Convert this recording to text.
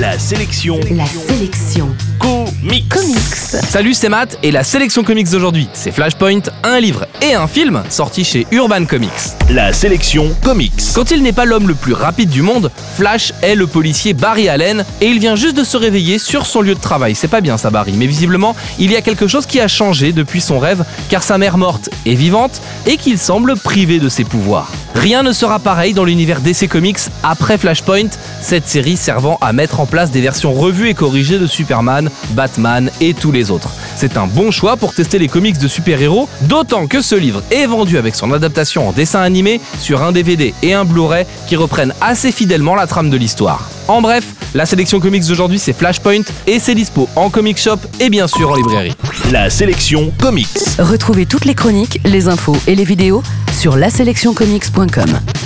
La sélection. La sélection. Comics. Comics. Salut, c'est Matt et la sélection comics d'aujourd'hui, c'est Flashpoint, un livre et un film sorti chez Urban Comics. La sélection comics. Quand il n'est pas l'homme le plus rapide du monde, Flash est le policier Barry Allen et il vient juste de se réveiller sur son lieu de travail. C'est pas bien ça Barry, mais visiblement il y a quelque chose qui a changé depuis son rêve car sa mère morte est vivante et qu'il semble privé de ses pouvoirs. Rien ne sera pareil dans l'univers DC Comics après Flashpoint, cette série servant à mettre en place des versions revues et corrigées de Superman, Batman et tous les autres. C'est un bon choix pour tester les comics de super-héros, d'autant que ce livre est vendu avec son adaptation en dessin animé sur un DVD et un Blu-ray qui reprennent assez fidèlement la trame de l'histoire. En bref, la sélection comics d'aujourd'hui c'est Flashpoint et c'est dispo en comic shop et bien sûr en librairie. La sélection comics. Retrouvez toutes les chroniques, les infos et les vidéos sur laselectioncomics.com.